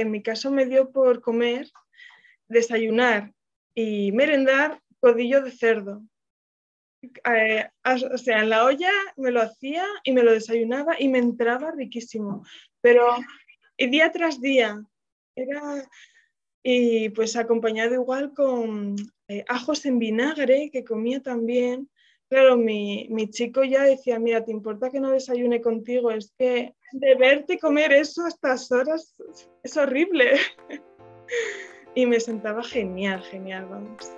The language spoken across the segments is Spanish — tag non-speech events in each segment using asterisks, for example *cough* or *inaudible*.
en mi caso me dio por comer, desayunar y merendar codillo de cerdo. Eh, o sea, en la olla me lo hacía y me lo desayunaba y me entraba riquísimo, pero día tras día era y pues acompañado igual con eh, ajos en vinagre que comía también. Claro, mi, mi, chico ya decía, mira, ¿te importa que no desayune contigo? Es que de verte comer eso a estas horas es horrible. *laughs* y me sentaba genial, genial, vamos.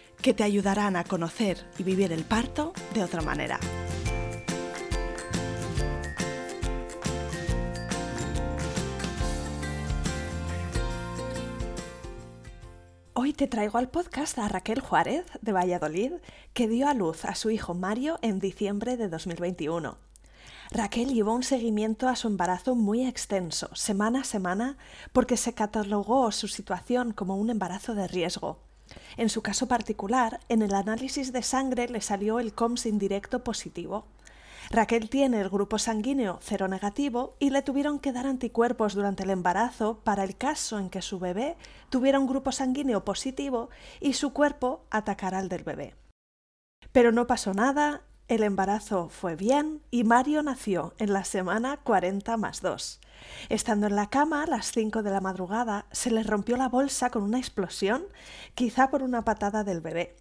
que te ayudarán a conocer y vivir el parto de otra manera. Hoy te traigo al podcast a Raquel Juárez, de Valladolid, que dio a luz a su hijo Mario en diciembre de 2021. Raquel llevó un seguimiento a su embarazo muy extenso, semana a semana, porque se catalogó su situación como un embarazo de riesgo. En su caso particular, en el análisis de sangre le salió el COMS indirecto positivo. Raquel tiene el grupo sanguíneo cero negativo y le tuvieron que dar anticuerpos durante el embarazo para el caso en que su bebé tuviera un grupo sanguíneo positivo y su cuerpo atacara al del bebé. Pero no pasó nada, el embarazo fue bien y Mario nació en la semana 40 más 2. Estando en la cama a las 5 de la madrugada, se le rompió la bolsa con una explosión, quizá por una patada del bebé.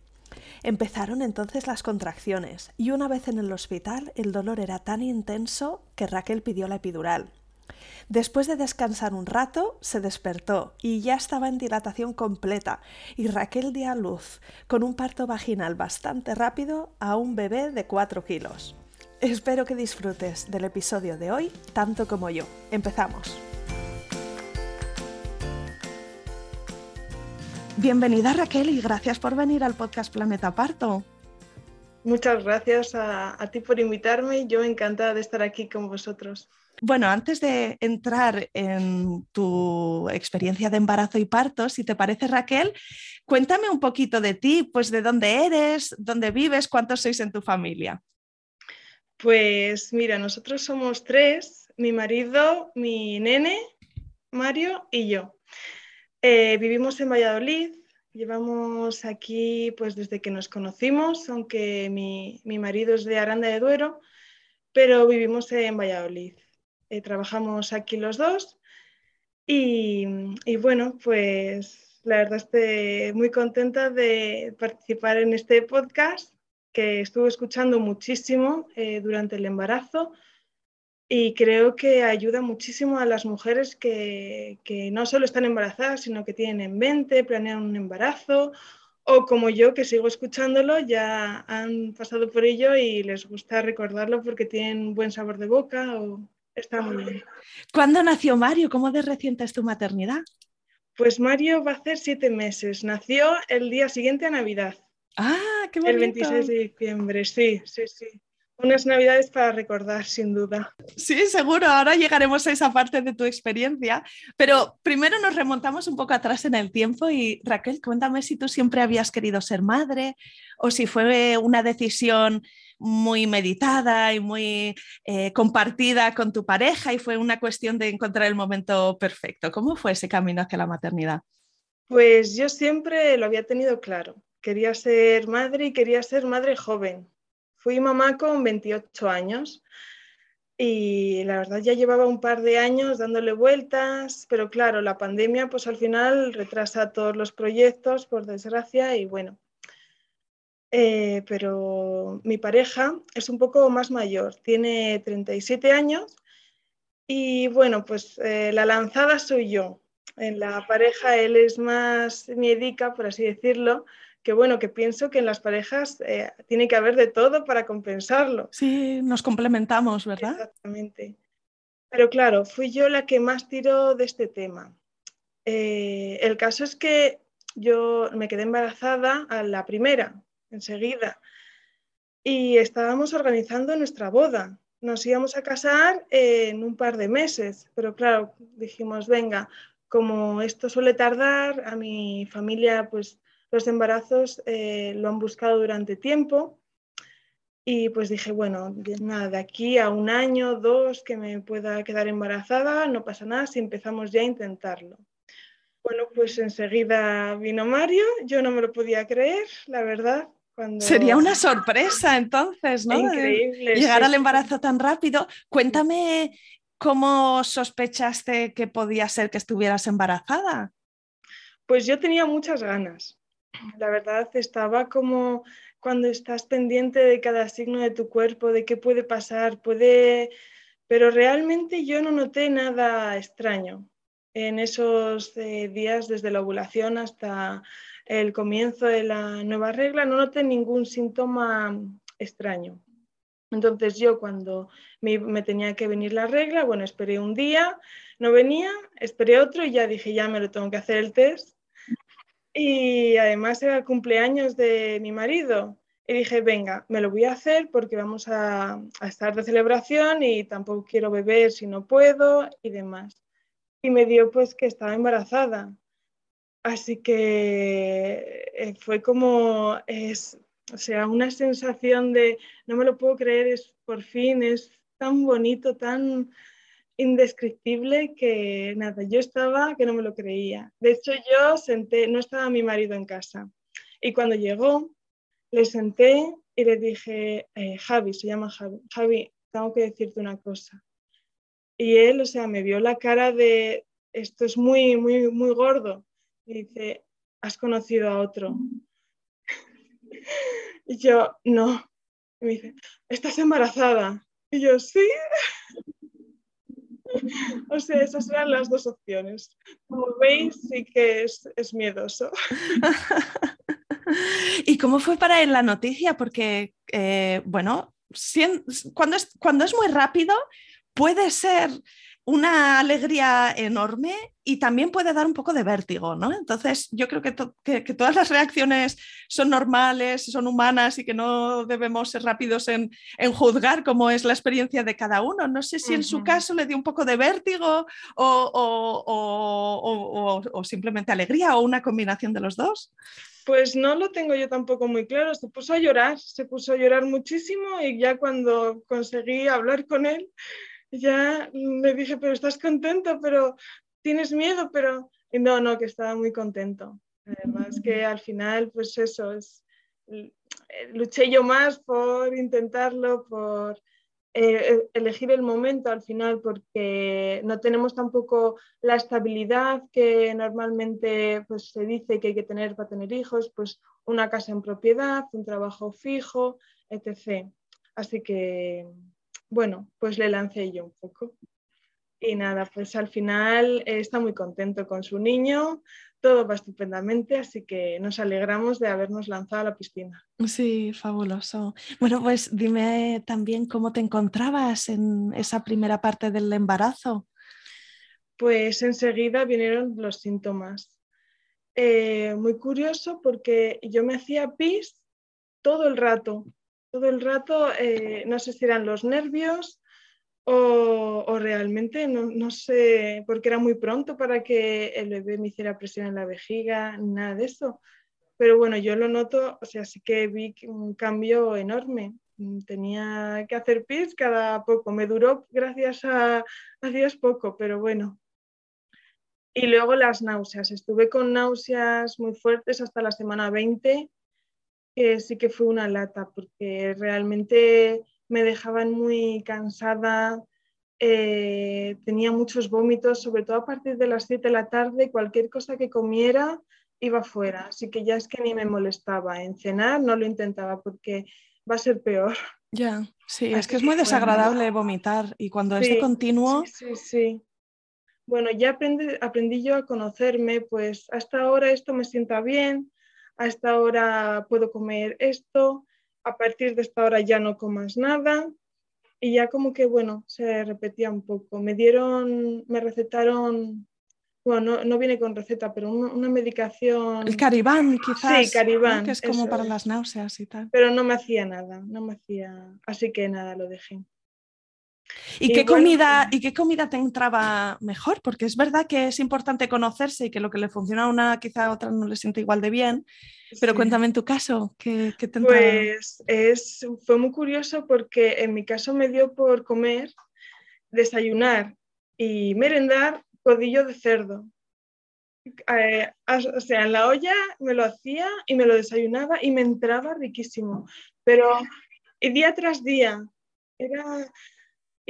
Empezaron entonces las contracciones y una vez en el hospital el dolor era tan intenso que Raquel pidió la epidural. Después de descansar un rato, se despertó y ya estaba en dilatación completa y Raquel dio a luz, con un parto vaginal bastante rápido, a un bebé de 4 kilos. Espero que disfrutes del episodio de hoy tanto como yo. Empezamos. Bienvenida Raquel y gracias por venir al podcast Planeta Parto. Muchas gracias a, ti por invitarme. Yo encantada de estar aquí con vosotros. Bueno, antes de entrar en tu experiencia de embarazo y parto, si te parece Raquel, cuéntame un poquito de ti, pues de dónde eres, dónde vives, cuántos sois en tu familia. Pues mira, nosotros somos tres, mi marido, mi nene, Mario y yo. Eh, vivimos en Valladolid, llevamos aquí pues desde que nos conocimos, aunque mi, marido es de Aranda de Duero, pero vivimos en Valladolid. Eh, trabajamos aquí los dos. Y, y, bueno, pues la verdad estoy muy contenta de participar en este podcast que estuve escuchando muchísimo eh, durante el embarazo y creo que ayuda muchísimo a las mujeres que, que, no solo están embarazadas, sino que tienen en mente, planean un embarazo o como yo que sigo escuchándolo, ya han pasado por ello y les gusta recordarlo porque tienen buen sabor de boca o está muy bien. ¿Cuándo nació Mario? ¿Cómo de reciente es tu maternidad? Pues Mario va a hacer siete meses. Nació el día siguiente a Navidad. Ah, qué bonito. El 26 de diciembre, sí, sí, sí. Unas navidades para recordar, sin duda. Sí, seguro. Ahora llegaremos a esa parte de tu experiencia. Pero primero nos remontamos un poco atrás en el tiempo y Raquel, cuéntame si tú siempre habías querido ser madre o si fue una decisión muy meditada y muy eh, compartida con tu pareja y fue una cuestión de encontrar el momento perfecto. ¿Cómo fue ese camino hacia la maternidad? Pues yo siempre lo había tenido claro quería ser madre y quería ser madre joven. Fui mamá con 28 años y la verdad ya llevaba un par de años dándole vueltas, pero claro, la pandemia pues al final retrasa todos los proyectos, por desgracia, y bueno. Eh, pero mi pareja es un poco más mayor, tiene 37 años Y bueno, pues eh, la lanzada soy yo. En la pareja él es más miedica, por así decirlo, que bueno, que pienso que en las parejas eh, tiene que haber de todo para compensarlo. Sí, nos complementamos, ¿verdad? Exactamente. Pero claro, fui yo la que más tiró de este tema. El caso es que yo me quedé embarazada a la primera, enseguida, y estábamos organizando nuestra boda. Nos íbamos a casar en un par de meses, pero claro, dijimos, venga, como esto suele tardar, a mi familia pues los embarazos eh, lo han buscado durante tiempo y pues dije, bueno, nada, de aquí a un año, dos, que me pueda quedar embarazada, no pasa nada si empezamos ya a intentarlo. Bueno, pues enseguida vino Mario, yo no me lo podía creer, la verdad. Cuando... Sería una sorpresa entonces, ¿no? Increíble. Llegar al embarazo tan rápido. Cuéntame cómo sospechaste que podía ser que estuvieras embarazada. Pues yo tenía muchas ganas. La verdad estaba como cuando estás pendiente de cada signo de tu cuerpo, de qué puede pasar, puede... Pero realmente yo no noté nada extraño en esos eh, días desde la ovulación hasta el comienzo de la nueva regla, no noté ningún síntoma extraño. Entonces yo cuando me, tenía que venir la regla, bueno, esperé un día, no venía, esperé otro y ya dije, ya me lo tengo que hacer el test y además era el cumpleaños de mi marido. Y dije, venga, me lo voy a hacer porque vamos a, estar de celebración y tampoco quiero beber si no puedo y demás. Y me dio pues que estaba embarazada. Así que eh, fue como, es, o sea, una sensación de, no me lo puedo creer, es por fin, es tan bonito, tan, indescriptible que nada, yo estaba que no me lo creía. De hecho, yo senté, no estaba mi marido en casa. Y cuando llegó, le senté y le dije, eh, Javi, se llama Javi, Javi, tengo que decirte una cosa. Y él, o sea, me vio la cara de, esto es muy, muy, muy gordo. Y dice, ¿has conocido a otro? y yo, no. Y me dice, ¿estás embarazada? Y yo, sí. O sea, esas eran las dos opciones. Como veis, sí que es, miedoso. *laughs* ¿Y cómo fue para él la noticia? Porque, eh, bueno, cuando es, cuando es muy rápido, puede ser una alegría enorme y también puede dar un poco de vértigo, ¿no? Entonces, yo creo que, que, todas las reacciones son normales, son humanas y que no debemos ser rápidos en, en juzgar cómo es la experiencia de cada uno. No sé si en su caso le dio un poco de vértigo o, o, o, simplemente alegría o una combinación de los dos. Pues no lo tengo yo tampoco muy claro. Se puso a llorar, se puso a llorar muchísimo y ya cuando conseguí hablar con él, ya me dije, pero estás contento, pero tienes miedo, pero no, no, que estaba muy contento. Además que al final, pues eso, es, eh, luché yo más por intentarlo, por eh, e, elegir el momento al final, porque no tenemos tampoco la estabilidad que normalmente pues, se dice que hay que tener para tener hijos, pues una casa en propiedad, un trabajo fijo, etc. Así que bueno, pues le lancé yo un poco. Y nada, pues al final está muy contento con su niño, todo va estupendamente, así que nos alegramos de habernos lanzado a la piscina. Sí, fabuloso. Bueno, pues dime también cómo te encontrabas en esa primera parte del embarazo. Pues enseguida vinieron los síntomas. Eh, muy curioso porque yo me hacía pis todo el rato, todo el rato, eh, no sé si eran los nervios o, realmente, no, sé, porque era muy pronto para que el bebé me hiciera presión en la vejiga, nada de eso. Pero bueno, yo lo noto, o sea, sí que vi un cambio enorme. Tenía que hacer pis cada poco. Me duró, gracias a, a Dios, poco, pero bueno, y luego las náuseas. Estuve con náuseas muy fuertes hasta la semana 20 que sí que fue una lata, porque realmente me dejaban muy cansada, eh, tenía muchos vómitos, sobre todo a partir de las 7 de la tarde, cualquier cosa que comiera iba fuera, así que ya es que ni me molestaba. En cenar no lo intentaba porque va a ser peor. Ya, sí, es que es muy desagradable vomitar y cuando es de continuo... Sí, sí, sí. Bueno, ya aprendí, aprendí yo a conocerme, pues hasta ahora esto me sienta bien, hasta ahora puedo comer esto, a partir de esta hora ya no comas nada y ya como que, bueno, se repetía un poco. Me dieron, me recetaron bueno, no, viene con receta, pero una, medicación. El caribán, quizás. Sí, caribán. Que es como para las náuseas y tal. Pero no me hacía nada, no me hacía. Así que nada, lo dejé. ¿Y, qué, comida, ¿Y qué comida te entraba mejor? Porque es verdad que es importante conocerse y que lo que le funciona a una quizá a otra no le siente igual de bien. Pero cuéntame en tu caso, ¿qué, qué te entraba? Pues es, fue muy curioso porque en mi caso me dio por comer, desayunar y merendar codillo de cerdo. Eh, o sea, en la olla me lo hacía y me lo desayunaba y me entraba riquísimo. Pero día tras día era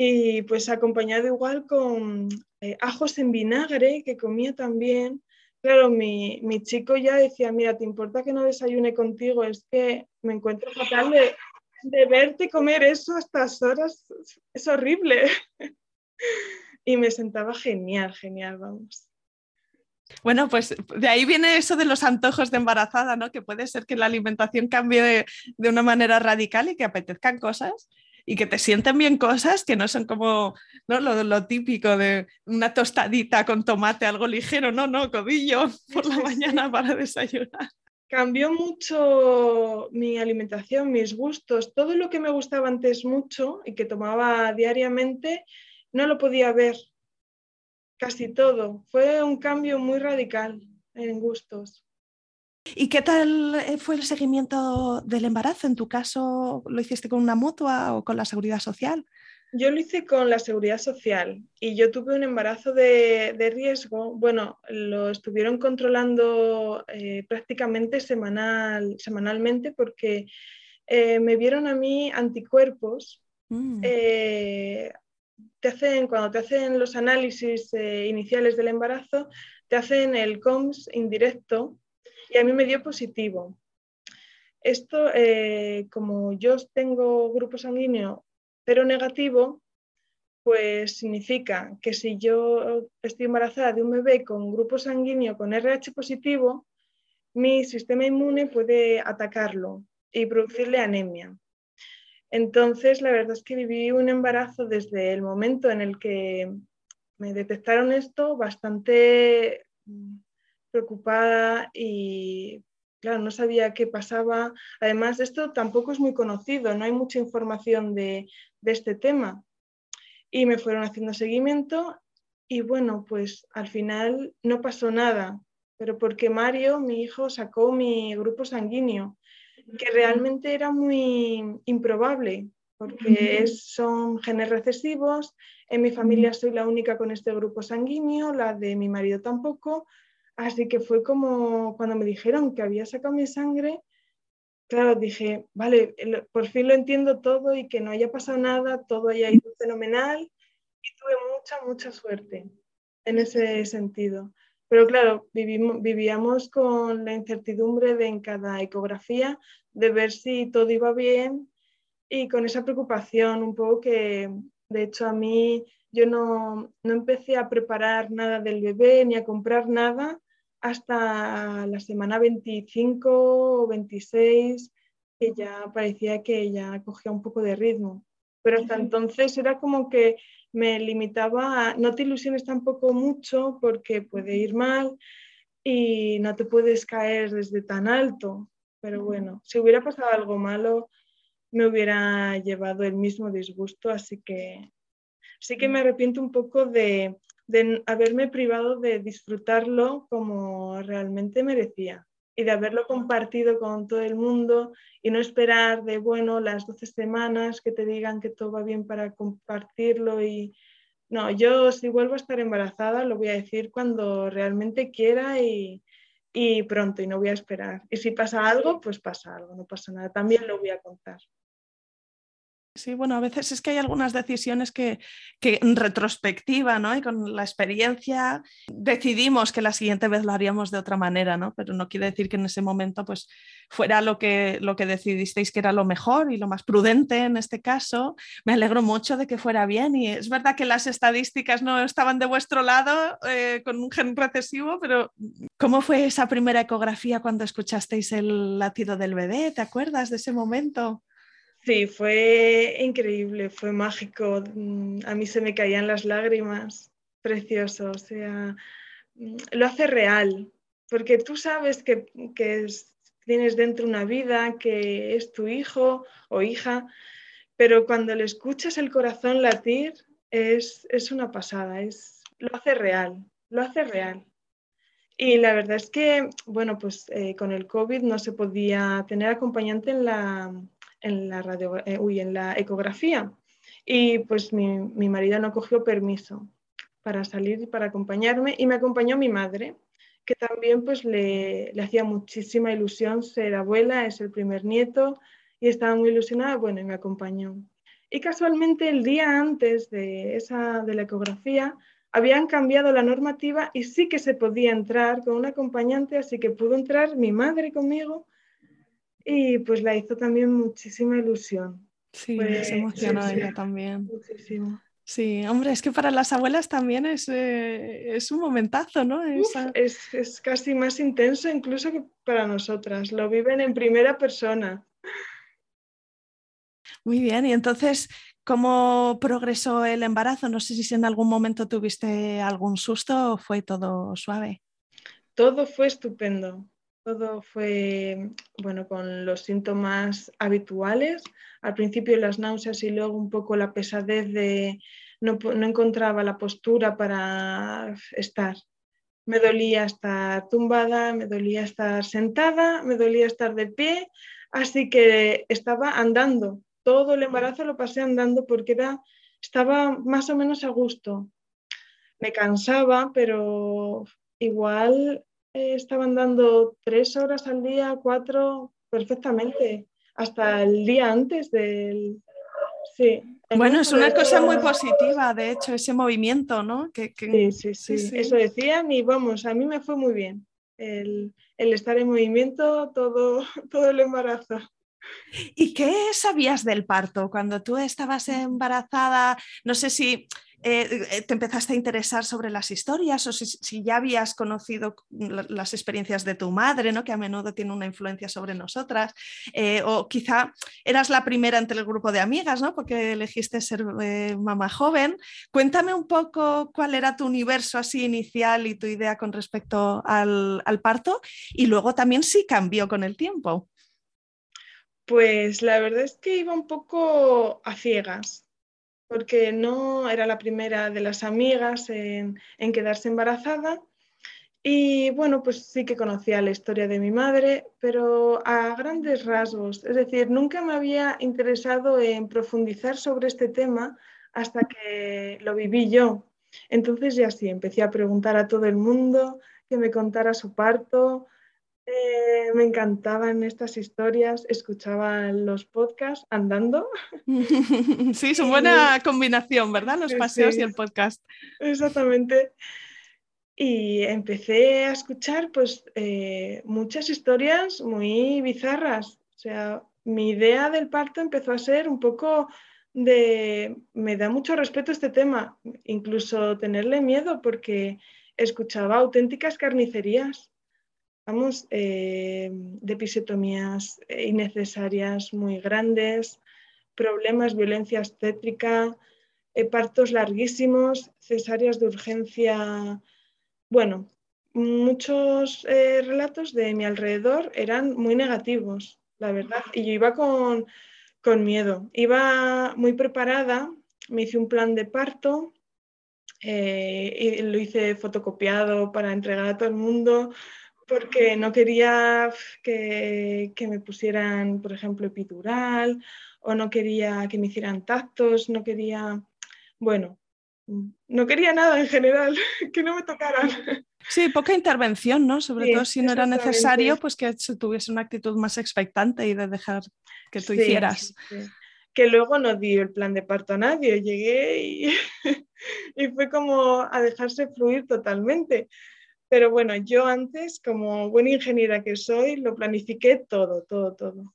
y pues acompañado igual con eh, ajos en vinagre que comía también. Claro, mi, chico ya decía, mira, ¿te importa que no desayune contigo? Es que me encuentro fatal de, de verte comer eso a estas horas. Es horrible. *laughs* y me sentaba genial, genial, vamos. Bueno, pues de ahí viene eso de los antojos de embarazada, ¿no? Que puede ser que la alimentación cambie de, una manera radical y que apetezcan cosas y que te sienten bien cosas que no son como ¿no? Lo, típico de una tostadita con tomate, algo ligero, no, no, codillo *laughs* por la mañana para desayunar. Cambió mucho mi alimentación, mis gustos, todo lo que me gustaba antes mucho y que tomaba diariamente, no lo podía ver casi todo. Fue un cambio muy radical en gustos. ¿Y qué tal eh, fue el seguimiento del embarazo? ¿En tu caso lo hiciste con una mutua o con la seguridad social? Yo lo hice con la seguridad social y yo tuve un embarazo de, riesgo. Bueno, lo estuvieron controlando eh, prácticamente semanal, semanalmente porque eh, me vieron a mí anticuerpos mm te hacen, cuando te hacen los análisis iniciales del embarazo, te hacen el COMS indirecto y a mí me dio positivo. Esto, eh, como yo tengo grupo sanguíneo pero negativo, pues significa que si yo estoy embarazada de un bebé con grupo sanguíneo con RH positivo, mi sistema inmune puede atacarlo y producirle anemia. Entonces, la verdad es que viví un embarazo desde el momento en el que me detectaron esto bastante preocupada y, claro, no sabía qué pasaba. Además, esto tampoco es muy conocido, no hay mucha información de, de este tema. Y me fueron haciendo seguimiento y bueno, pues al final no pasó nada, pero porque Mario, mi hijo, sacó mi grupo sanguíneo que realmente era muy improbable, porque son genes recesivos, en mi familia soy la única con este grupo sanguíneo, la de mi marido tampoco, así que fue como cuando me dijeron que había sacado mi sangre, claro, dije, vale, por fin lo entiendo todo y que no haya pasado nada, todo haya ido fenomenal y tuve mucha, mucha suerte en ese sentido. Pero claro, vivíamos con la incertidumbre de en cada ecografía de ver si todo iba bien y con esa preocupación un poco que de hecho a mí yo no, no empecé a preparar nada del bebé ni a comprar nada hasta la semana 25 o 26 que ya parecía que ya cogía un poco de ritmo. Pero hasta entonces era como que me limitaba a no te ilusiones tampoco mucho porque puede ir mal y no te puedes caer desde tan alto. Pero bueno, si hubiera pasado algo malo, me hubiera llevado el mismo disgusto, así que sí que me arrepiento un poco de, de haberme privado de disfrutarlo como realmente merecía y de haberlo compartido con todo el mundo y no esperar de, bueno, las 12 semanas que te digan que todo va bien para compartirlo y no, yo si vuelvo a estar embarazada lo voy a decir cuando realmente quiera y, y pronto y no voy a esperar. Y si pasa algo, pues pasa algo, no pasa nada, también lo voy a contar. Sí, bueno, a veces es que hay algunas decisiones que, que, en retrospectiva, ¿no? Y con la experiencia decidimos que la siguiente vez lo haríamos de otra manera, ¿no? Pero no quiere decir que en ese momento pues fuera lo que, lo que decidisteis que era lo mejor y lo más prudente en este caso. Me alegro mucho de que fuera bien y es verdad que las estadísticas no estaban de vuestro lado eh, con un gen recesivo, pero ¿cómo fue esa primera ecografía cuando escuchasteis el latido del bebé? ¿Te acuerdas de ese momento? Sí, fue increíble, fue mágico. Mm, a mí se me caían las lágrimas. Precioso, o sea, mm, lo hace real, porque tú sabes que, tienes dentro una vida, que es tu hijo o hija, pero cuando le escuchas el corazón latir es, una pasada, es, lo hace real, lo hace real. Y la verdad es que, bueno, pues eh, con el COVID no se podía tener acompañante en la, en la, radio, eh, en la ecografía. Y pues mi, mi, marido no cogió permiso para salir y para acompañarme y me acompañó mi madre, que también pues le, le hacía muchísima ilusión ser abuela, es el primer nieto y estaba muy ilusionada, bueno, y me acompañó. Y casualmente el día antes de, esa, de la ecografía habían cambiado la normativa y sí que se podía entrar con un acompañante, así que pudo entrar mi madre conmigo y pues la hizo también muchísima ilusión. Sí, se emocionó ella también. Muchísimo. Sí, hombre, es que para las abuelas también es, eh, es un momentazo, ¿no? es, es, casi más intenso incluso que para nosotras, lo viven en primera persona. Muy bien, y entonces, ¿cómo progresó el embarazo? No sé si en algún momento tuviste algún susto o fue todo suave. Todo fue estupendo. Todo fue, bueno, con los síntomas habituales. Al principio las náuseas y luego un poco la pesadez de no, no encontraba la postura para estar. Me dolía estar tumbada, me dolía estar sentada, me dolía estar de pie, así que estaba andando. Todo el embarazo lo pasé andando porque era, estaba más o menos a gusto. Me cansaba, pero igual eh, estaban dando tres horas al día, cuatro, perfectamente, hasta el día antes del... Sí. Bueno, es una cosa muy positiva, de hecho, ese movimiento, ¿no? Que, Sí, sí, sí, Eso decían y vamos, a mí me fue muy bien el, el estar en movimiento todo, *laughs* todo el embarazo. ¿Y qué sabías del parto cuando tú estabas embarazada? No sé si eh, eh, te empezaste a interesar sobre las historias o si, ya habías conocido las experiencias de tu madre, ¿no? que a menudo tiene una influencia sobre nosotras, eh, o quizá eras la primera entre el grupo de amigas, ¿no? porque elegiste ser mamá joven. Cuéntame un poco cuál era tu universo así inicial y tu idea con respecto al, al parto y luego también si cambió con el tiempo. Pues la verdad es que iba un poco a ciegas porque no era la primera de las amigas en, quedarse embarazada. Y bueno, pues sí que conocía la historia de mi madre, pero a grandes rasgos. Es decir, nunca me había interesado en profundizar sobre este tema hasta que lo viví yo. Entonces ya sí, empecé a preguntar a todo el mundo que me contara su parto, eh, me encantaban estas historias, escuchaba los podcasts andando. *laughs* Sí, es una buena combinación, ¿verdad? Los paseos y el podcast. Exactamente. Y empecé a escuchar pues eh, muchas historias muy bizarras. O sea, mi idea del parto empezó a ser un poco de, me da mucho respeto este tema, incluso tenerle miedo porque escuchaba auténticas carnicerías eh, de episiotomías eh, innecesarias muy grandes, problemas, violencia obstétrica, eh, partos larguísimos, cesáreas de urgencia. Bueno, muchos relatos de mi alrededor eran muy negativos, la verdad, y yo iba con, con miedo. Iba muy preparada, me hice un plan de parto, y lo hice fotocopiado para entregar a todo el mundo, porque no quería que, me pusieran, por ejemplo, epidural o no quería que me hicieran tactos, no quería, bueno, no quería nada en general, *laughs* que no me tocaran. Sí, poca intervención, ¿no? Sobre todo si no era necesario, pues que tuviese una actitud más expectante y de dejar que tú hicieras. que luego no di el plan de parto a nadie, llegué y, *laughs* y fue como a dejarse fluir totalmente. Pero bueno, yo antes, como buena ingeniera que soy, lo planifiqué todo, todo, todo.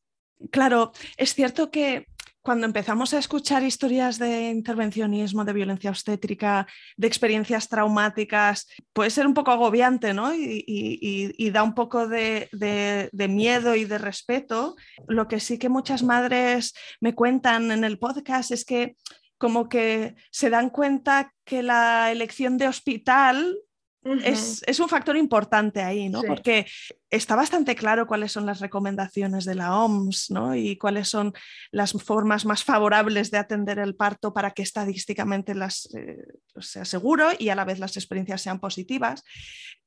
Claro, es cierto que cuando empezamos a escuchar historias de intervencionismo, de violencia obstétrica, de experiencias traumáticas, puede ser un poco agobiante, ¿no? Y, da un poco de, de, miedo y de respeto. Lo que sí que muchas madres me cuentan en el podcast es que como que se dan cuenta que la elección de hospital es, un factor importante ahí, ¿no? Porque está bastante claro cuáles son las recomendaciones de la OMS, ¿no? Y cuáles son las formas más favorables de atender el parto para que estadísticamente las, eh, sea seguro y a la vez las experiencias sean positivas.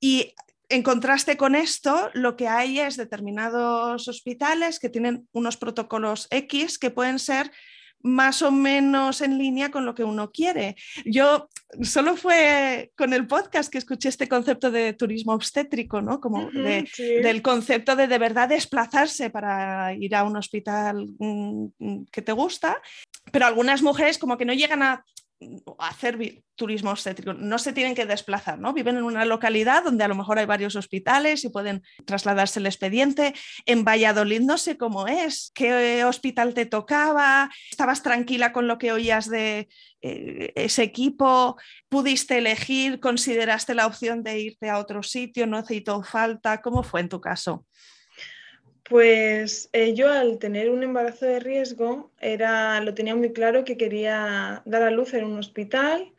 Y en contraste con esto, lo que hay es determinados hospitales que tienen unos protocolos X que pueden ser más o menos en línea con lo que uno quiere. Yo solo fue con el podcast que escuché este concepto de turismo obstétrico, ¿no? Como del concepto de de verdad desplazarse para ir a un hospital mm, mm, que te gusta, pero algunas mujeres como que no llegan a hacer turismo obstétrico, no se tienen que desplazar, ¿no? Viven en una localidad donde a lo mejor hay varios hospitales y pueden trasladarse el expediente. En Valladolid no sé cómo es, qué hospital te tocaba, estabas tranquila con lo que oías de eh, ese equipo, pudiste elegir, consideraste la opción de irte a otro sitio, no hizo falta, ¿cómo fue en tu caso? Pues eh, yo al tener un embarazo de riesgo era, lo tenía muy claro que quería dar a luz en un hospital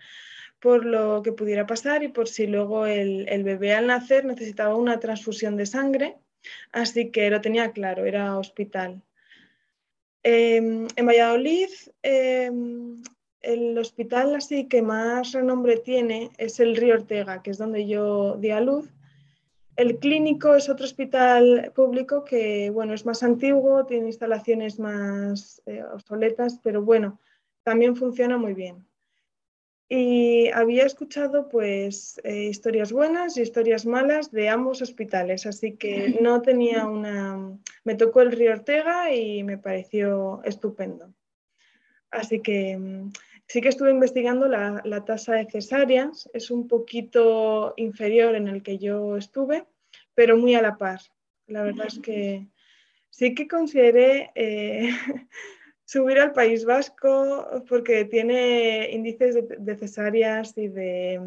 por lo que pudiera pasar y por si luego el, bebé al nacer necesitaba una transfusión de sangre, así que lo tenía claro, era hospital. Em, en Valladolid, em, el hospital así que más renombre tiene es el Río Ortega, que es donde yo di a luz el clínico es otro hospital público que, bueno, es más antiguo, tiene instalaciones más eh, obsoletas, pero bueno, también funciona muy bien. Y había escuchado pues eh, historias buenas y historias malas de ambos hospitales, así que *laughs* no tenía una... Me tocó el Río Ortega y me pareció estupendo. Así que mm, sí que estuve investigando la, tasa de cesáreas, es un poquito inferior en el que yo estuve, pero muy a la par. La verdad es que sí que consideré eh, *laughs* subir al País Vasco porque tiene índices de, cesáreas y de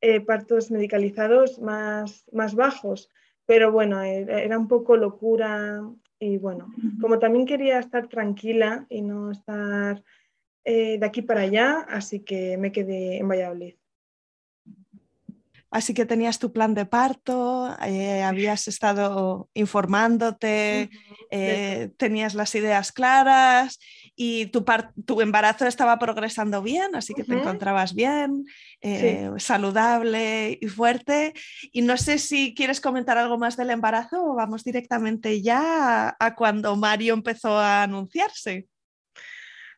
eh, partos medicalizados más, más bajos, pero bueno, era un poco locura y bueno, como también quería estar tranquila y no estar eh, de aquí para allá, así que me quedé en Valladolid. Así que tenías tu plan de parto, eh, habías estado informándote, eh, tenías las ideas claras y tu, tu, embarazo estaba progresando bien, así que te encontrabas bien, saludable y fuerte. Y no sé si quieres comentar algo más del embarazo o vamos directamente ya a cuando Mario empezó a anunciarse.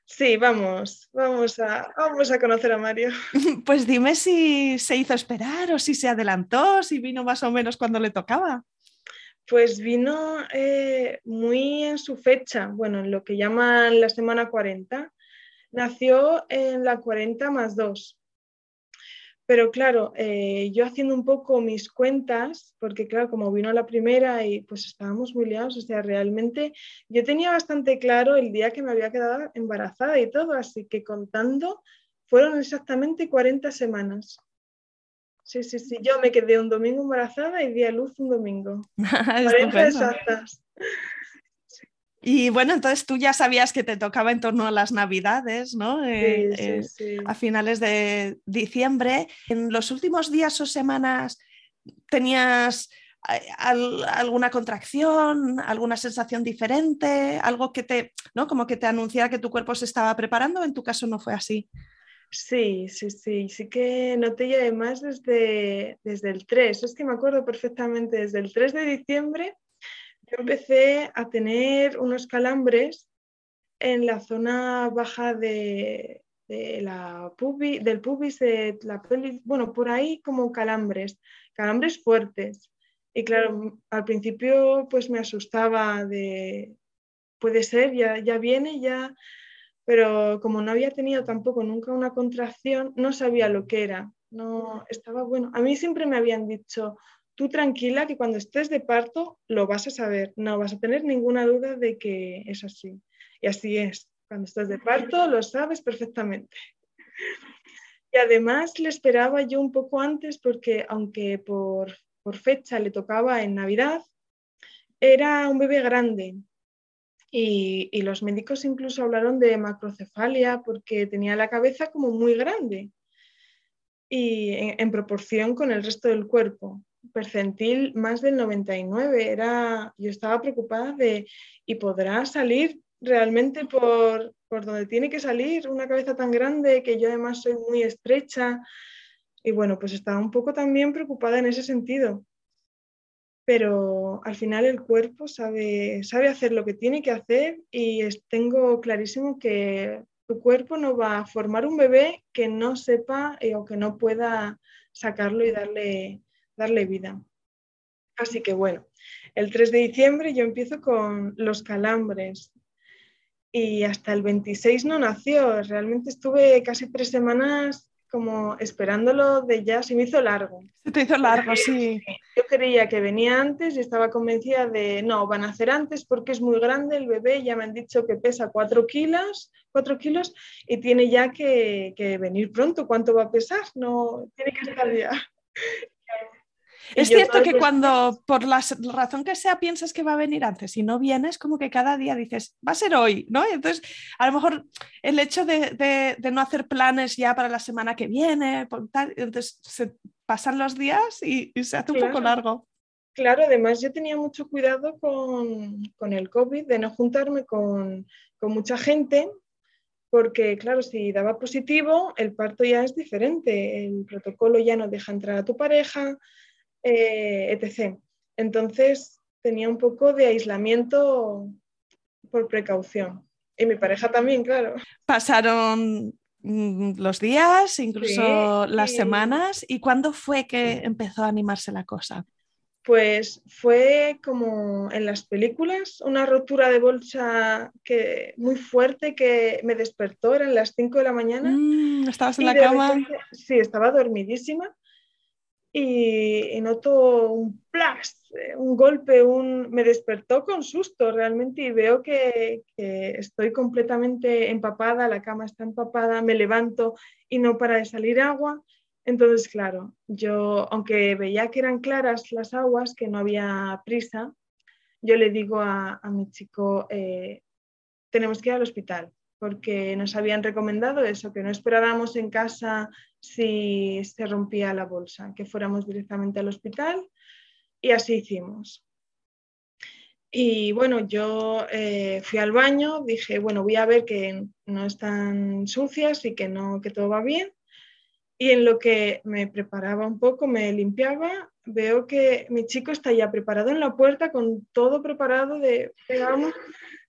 Sí, vamos, vamos a, vamos a conocer a Mario. *laughs* Pues dime si se hizo esperar o si se adelantó, si vino más o menos cuando le tocaba. Pues vino eh, muy en su fecha, bueno, en lo que llaman la semana 40. Nació en la 40 más 2. Pero claro, eh, yo haciendo un poco mis cuentas, porque claro, como vino la primera y pues estábamos muy liados, o sea, realmente yo tenía bastante claro el día que me había quedado embarazada y todo, así que contando fueron exactamente 40 semanas. Sí, sí, sí, yo me quedé un domingo embarazada y di a luz un domingo. *laughs* 40 exactas. Y bueno, entonces tú ya sabías que te tocaba en torno a las Navidades, ¿no? Eh, eh, a finales de diciembre. ¿En los últimos días o semanas tenías eh, alguna contracción, alguna sensación diferente, algo que te, ¿no? Como que te anunciara que tu cuerpo se estaba preparando? En tu caso no fue así. Sí, sí, sí, sí que noté ya además desde, desde el 3, es que me acuerdo perfectamente, desde el 3 de diciembre yo empecé a tener unos calambres en la zona baja de, la del pubis, de la pelvis, bueno, por ahí como calambres, calambres fuertes. Y claro, al principio pues me asustaba de, puede ser, ya, ya viene, ya, pero como no había tenido tampoco nunca una contracción, no sabía lo que era. No estaba bueno. A mí siempre me habían dicho, tú tranquila que cuando estés de parto lo vas a saber, no vas a tener ninguna duda de que es así. Y así es. Cuando estás de parto lo sabes perfectamente. Y además le esperaba yo un poco antes porque aunque por, por fecha le tocaba en Navidad, era un bebé grande y, los médicos incluso hablaron de macrocefalia porque tenía la cabeza como muy grande y en, proporción con el resto del cuerpo. Percentil más del 99. Era, yo estaba preocupada de, ¿y podrá salir realmente por, por donde tiene que salir una cabeza tan grande que yo además soy muy estrecha? Y bueno, pues estaba un poco también preocupada en ese sentido pero al final el cuerpo sabe, sabe hacer lo que tiene que hacer y tengo clarísimo que tu cuerpo no va a formar un bebé que no sepa eh, o que no pueda sacarlo y darle, darle vida. Así que bueno, el 3 de diciembre yo empiezo con los calambres y hasta el 26 no nació. Realmente estuve casi tres semanas como esperándolo de ya, se me hizo largo. Se te hizo largo, sí. Yo creía que venía antes y estaba convencida de no, van a hacer antes porque es muy grande el bebé, ya me han dicho que pesa 4 kilos, cuatro kilos y tiene ya que, que venir pronto. ¿Cuánto va a pesar? No, tiene que estar ya. Es cierto que cuando por la razón que sea piensas que va a venir antes y no vienes, como que cada día dices, va a ser hoy, ¿no? entonces, a lo mejor el hecho de, no hacer planes ya para la semana que viene, entonces se pasan los días y, se hace un poco largo. Claro, además yo tenía mucho cuidado con, el COVID, de no juntarme con, con mucha gente, porque claro, si daba positivo, el parto ya es diferente, el protocolo ya no deja entrar a tu pareja, eh, etc. Entonces tenía un poco de aislamiento por precaución. Y mi pareja también, claro. Pasaron mm, los días, incluso las semanas. ¿Y cuándo fue que empezó a animarse la cosa? Pues fue como en las películas, una rotura de bolsa que, muy fuerte que me despertó, eran las 5 de la mañana. Mm, ¿Estabas en la cama? sí, estaba dormidísima y, noto un plas, un golpe, un... me despertó con susto realmente y veo que, estoy completamente empapada, la cama está empapada, me levanto y no para de salir agua. Entonces, claro, yo, aunque veía que eran claras las aguas, que no había prisa, yo le digo a, mi chico, eh, tenemos que ir al hospital, porque nos habían recomendado eso, que no esperáramos en casa si se rompía la bolsa, que fuéramos directamente al hospital y así hicimos. Y bueno, yo eh, fui al baño, dije, bueno, voy a ver que no están sucias y que, no, que todo va bien. Y en lo que me preparaba un poco, me limpiaba, veo que mi chico está ya preparado en la puerta con todo preparado de, digamos,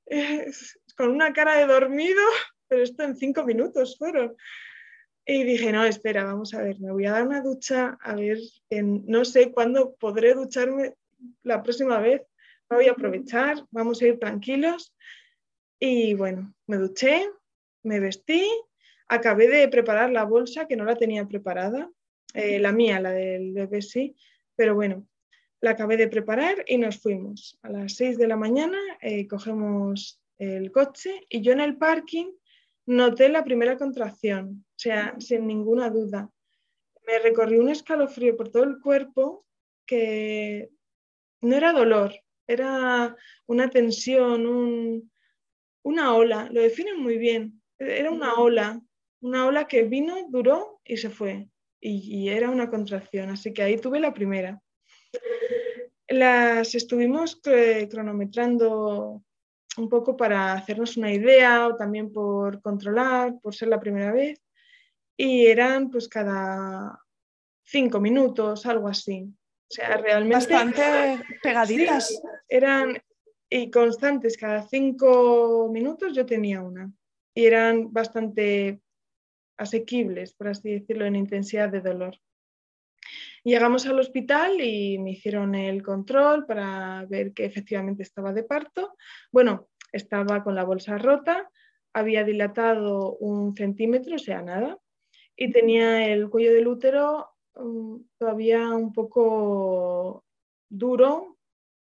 *laughs* con una cara de dormido, pero esto en cinco minutos fueron. Y dije, no, espera, vamos a ver, me voy a dar una ducha, a ver, no sé cuándo podré ducharme la próxima vez, me voy a aprovechar, vamos a ir tranquilos. Y bueno, me duché, me vestí, acabé de preparar la bolsa, que no la tenía preparada, eh, la mía, la del bebé sí, pero bueno, la acabé de preparar y nos fuimos. A las 6 de la mañana eh, cogemos el coche y yo en el parking noté la primera contracción, o sea, sin ninguna duda. Me recorrí un escalofrío por todo el cuerpo que no era dolor, era una tensión, una ola, lo definen muy bien, era una ola, una ola que vino, duró y se fue. Y, y, era una contracción, así que ahí tuve la primera. Las estuvimos cronometrando un poco para hacernos una idea o también por controlar, por ser la primera vez. Y eran pues cada cinco minutos, algo así. O sea, realmente... Bastante *laughs* pegaditas. eran y constantes, cada cinco minutos yo tenía una. Y eran bastante asequibles, por así decirlo, en intensidad de dolor. Llegamos al hospital y me hicieron el control para ver que efectivamente estaba de parto. Bueno, estaba con la bolsa rota, había dilatado un centímetro, o sea, nada, y tenía el cuello del útero mm, todavía un poco duro,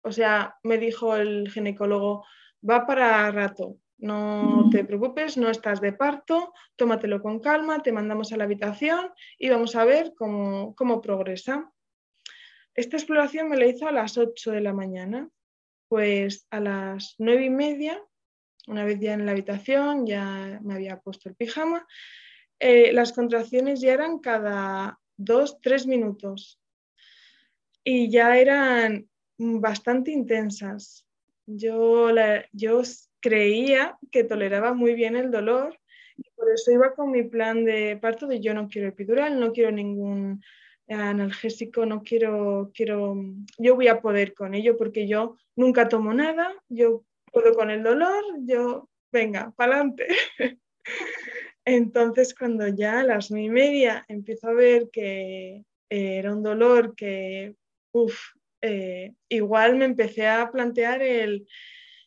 o sea, me dijo el ginecólogo, va para rato, no te preocupes, no estás de parto, tómatelo con calma, te mandamos a la habitación y vamos a ver cómo, cómo progresa. Esta exploración me la hizo a las 8 de la mañana, pues a las 9 y media, una vez ya en la habitación, ya me había puesto el pijama, eh, las contracciones ya eran cada 2-3 minutos y ya eran bastante intensas. Yo, yo creía que toleraba muy bien el dolor y por eso iba con mi plan de parto de yo no quiero epidural, no quiero ningún analgésico, no quiero, quiero, yo voy a poder con ello porque yo nunca tomo nada, yo puedo con el dolor, yo, venga, para adelante. *laughs* Entonces, cuando ya a las nueve y media empiezo a ver que era un dolor que, uff, eh, igual me empecé a plantear el,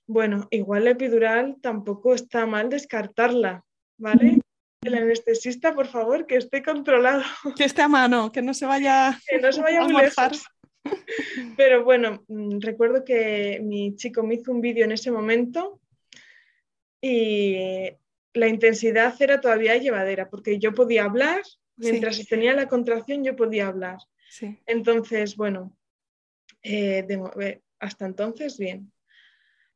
bueno, igual la epidural tampoco está mal descartarla, ¿vale? El anestesista, por favor, que esté controlado. Que esté a mano, que no se vaya, *laughs* que no se vaya a muy Pero bueno, mm, recuerdo que mi chico me hizo un vídeo en ese momento y la intensidad era todavía llevadera, porque yo podía hablar, mientras tenía la contracción yo podía hablar. Entonces, bueno, eh, eh, hasta entonces bien.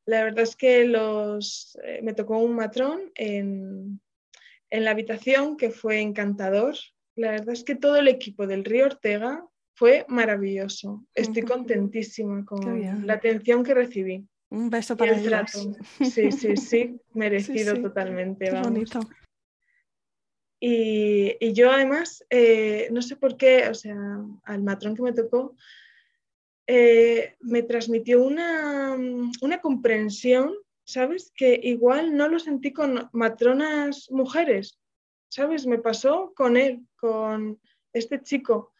La verdad es que los, eh, me tocó un matrón en, en la habitación que fue encantador. La verdad es que todo el equipo del Río Ortega fue maravilloso. Estoy contentísima con la atención que recibí. Un beso para el trato. Sí, sí, sí, *laughs* merecido totalmente. bonito. Y, yo además, eh, no sé por qué, o sea, al matrón que me tocó, eh, me transmitió una, una comprensión ¿sabes? Que igual no lo sentí con matronas mujeres, ¿sabes? Me pasó con él, con este chico.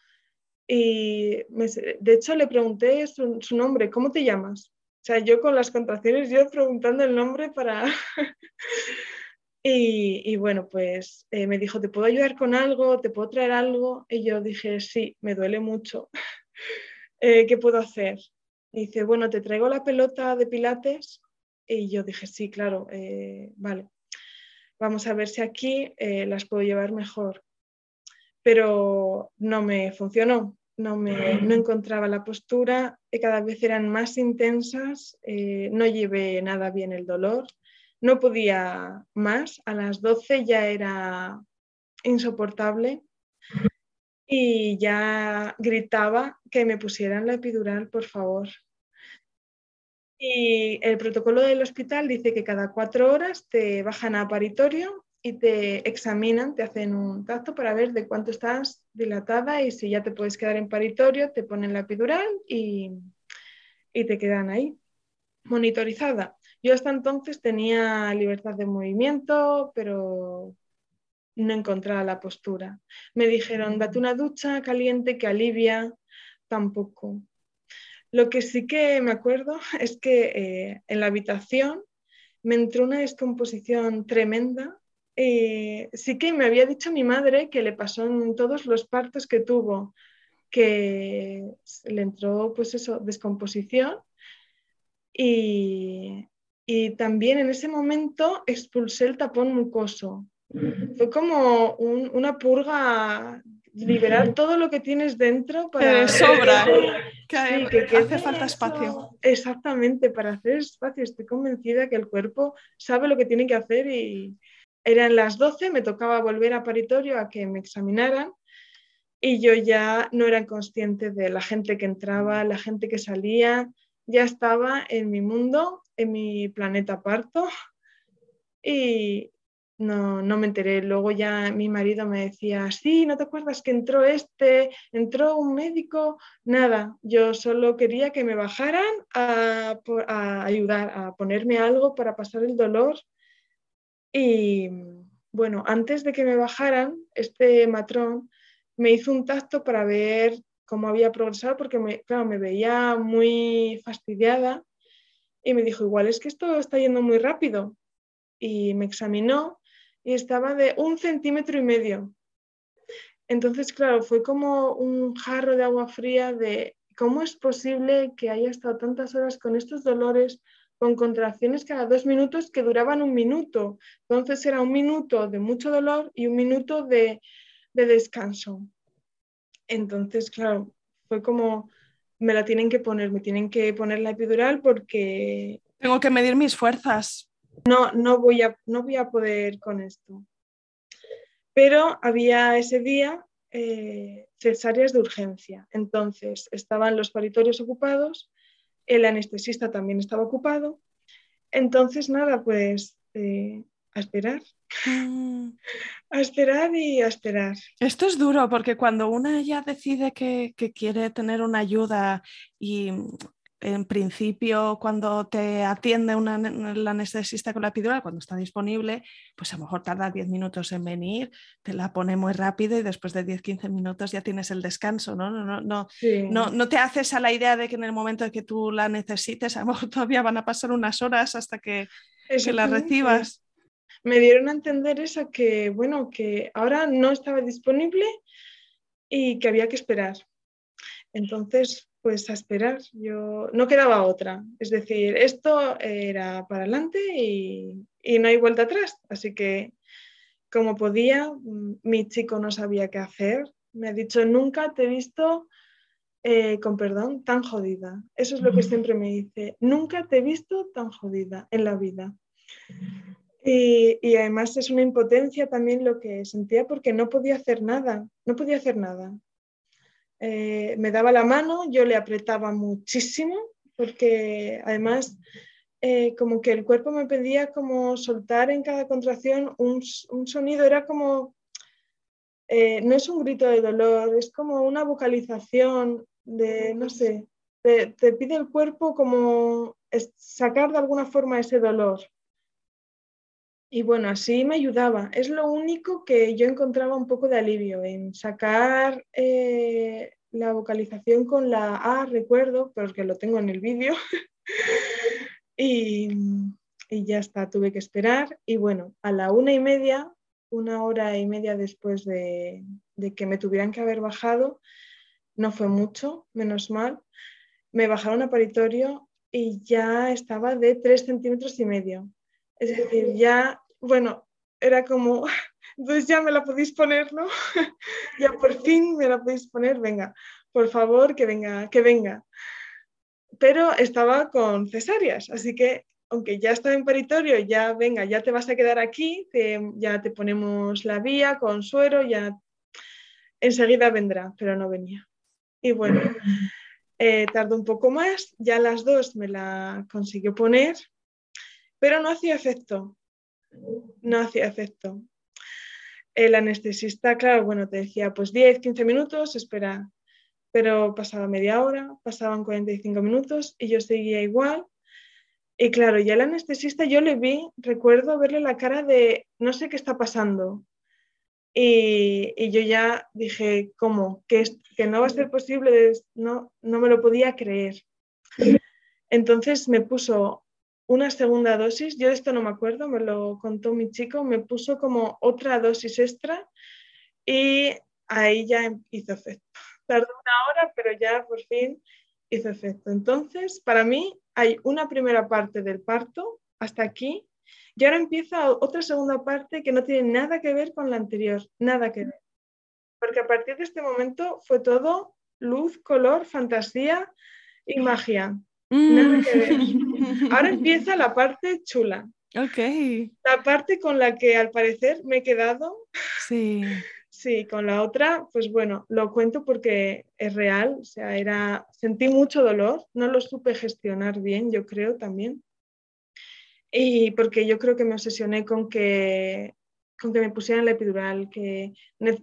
Y de hecho le pregunté su, nombre, ¿cómo te llamas? Sea, yo con las contracciones, yo preguntando el nombre para... *laughs* y, bueno, pues eh, me dijo, ¿te puedo ayudar con algo? ¿Te puedo traer algo? Y yo dije, sí, me duele mucho. *laughs* Eh, ¿Qué puedo hacer? Y dice, bueno, te traigo la pelota de pilates y yo dije, sí, claro, eh, vale, vamos a ver si aquí las puedo llevar mejor. Pero no me funcionó, no, me, no encontraba la postura, y cada vez eran más intensas, eh, no llevé nada bien el dolor, no podía más, a las 12 ya era insoportable y ya gritaba que me pusieran la epidural, por favor. Y el protocolo del hospital dice que cada cuatro horas te bajan a paritorio y te examinan, te hacen un tacto para ver de cuánto estás dilatada y si ya te puedes quedar en paritorio, te ponen la epidural y, y te quedan ahí, monitorizada. Yo hasta entonces tenía libertad de movimiento, pero no encontraba la postura. Me dijeron, date una ducha caliente que alivia, tampoco. Lo que sí que me acuerdo *laughs* es que eh, en la habitación me entró una descomposición tremenda. Eh, sí que me había dicho mi madre que le pasó en todos los partos que tuvo, que le entró pues eso, descomposición y, también en ese momento expulsé el tapón mucoso. Fue como una purga liberar todo lo que tienes dentro para... sobra, *laughs* que, hace falta espacio. Exactamente, para hacer espacio. Estoy convencida que el cuerpo sabe lo que tiene que hacer y eran las 12, me tocaba volver a paritorio a que me examinaran y yo ya no era consciente de la gente que entraba, la gente que salía, ya estaba en mi mundo, en mi planeta parto y, no, no me enteré. Luego ya mi marido me decía, sí, ¿no te acuerdas que entró este, entró un médico? Nada, yo solo quería que me bajaran a, ayudar, a ponerme algo para pasar el dolor. Y bueno, antes de que me bajaran, este matrón me hizo un tacto para ver cómo había progresado, porque me, claro, me veía muy fastidiada y me dijo, igual es que esto está yendo muy rápido y me examinó y estaba de un centímetro y medio. Entonces, claro, fue como un jarro de agua fría de cómo es posible que haya estado tantas horas con estos dolores, con contracciones cada dos minutos que duraban un minuto. Entonces era un minuto de mucho dolor y un minuto de, de descanso. Entonces, claro, fue como, me la tienen que poner, me tienen que poner la epidural porque... Tengo que medir mis fuerzas. No, no voy a, no voy a poder con esto. Pero había ese día eh, cesáreas de urgencia. Entonces, estaban los paritorios ocupados, el anestesista también estaba ocupado. Entonces, nada, pues eh, a esperar. Mm. A esperar y a esperar. Esto es duro porque cuando una ya decide que, quiere tener una ayuda y en principio cuando te atiende una, el anestesista con la epidural, cuando está disponible, pues a lo mejor tarda 10 minutos en venir, te la pone muy rápido y después de 10-15 minutos ya tienes el descanso, ¿no? No, no, no, no, te haces a la idea de que en el momento en que tú la necesites, a lo mejor *laughs* todavía van a pasar unas horas hasta que, que la recibas me dieron a entender eso, que bueno, que ahora no estaba disponible y que había que esperar. Entonces, pues a esperar, yo no quedaba otra. Es decir, esto era para adelante y, no hay vuelta atrás. Así que, como podía, mi chico no sabía qué hacer. Me ha dicho, nunca te he visto, eh, con perdón, tan jodida. Eso es lo que siempre me dice, nunca te he visto tan jodida en la vida. Y, además es una impotencia también lo que sentía porque no podía hacer nada, no podía hacer nada. Eh, me daba la mano, yo le apretaba muchísimo porque además eh, como que el cuerpo me pedía como soltar en cada contracción un, sonido, era como, eh, no es un grito de dolor, es como una vocalización de, no sé, te, te pide el cuerpo como sacar de alguna forma ese dolor. Y bueno, así me ayudaba. Es lo único que yo encontraba un poco de alivio en sacar eh, la vocalización con la A, recuerdo, porque lo tengo en el vídeo. *laughs* y, ya está, tuve que esperar. Y bueno, a la una y media, una hora y media después de, de que me tuvieran que haber bajado, no fue mucho, menos mal, me bajaron a paritorio y ya estaba de tres centímetros y medio. Es decir, ya, bueno, era como, *laughs* entonces ya me la podéis poner, ¿no? *laughs* ya por fin me la podéis poner, venga, por favor, que venga, que venga. Pero estaba con cesáreas, así que aunque ya estaba en paritorio, ya venga, ya te vas a quedar aquí, ya te ponemos la vía con suero, ya enseguida vendrá, pero no venía. Y bueno, eh, tardó un poco más, ya las dos me la consiguió poner, pero no hacía efecto, no hacía efecto. El anestesista, claro, bueno, te decía, pues 10, 15 minutos, espera, pero pasaba media hora, pasaban 45 minutos y yo seguía igual. Y claro, ya el anestesista yo le vi, recuerdo verle la cara de no sé qué está pasando. Y, yo ya dije, ¿cómo? Que, que no va a ser posible, no, no me lo podía creer. Entonces me puso una segunda dosis, yo de esto no me acuerdo, me lo contó mi chico, me puso como otra dosis extra y ahí ya hizo efecto. Tardó una hora, pero ya por fin hizo efecto. Entonces, para mí hay una primera parte del parto hasta aquí y ahora empieza otra segunda parte que no tiene nada que ver con la anterior, nada que ver. Porque a partir de este momento fue todo luz, color, fantasía y magia. Nada que ver. Mm. *laughs* Ahora empieza la parte chula. Ok. La parte con la que al parecer me he quedado. Sí. *laughs* Sí, con la otra, pues bueno, lo cuento porque es real, o sea, era, sentí mucho dolor, no lo supe gestionar bien, yo creo también. Y porque yo creo que me obsesioné con que, con que me pusieran la epidural, que,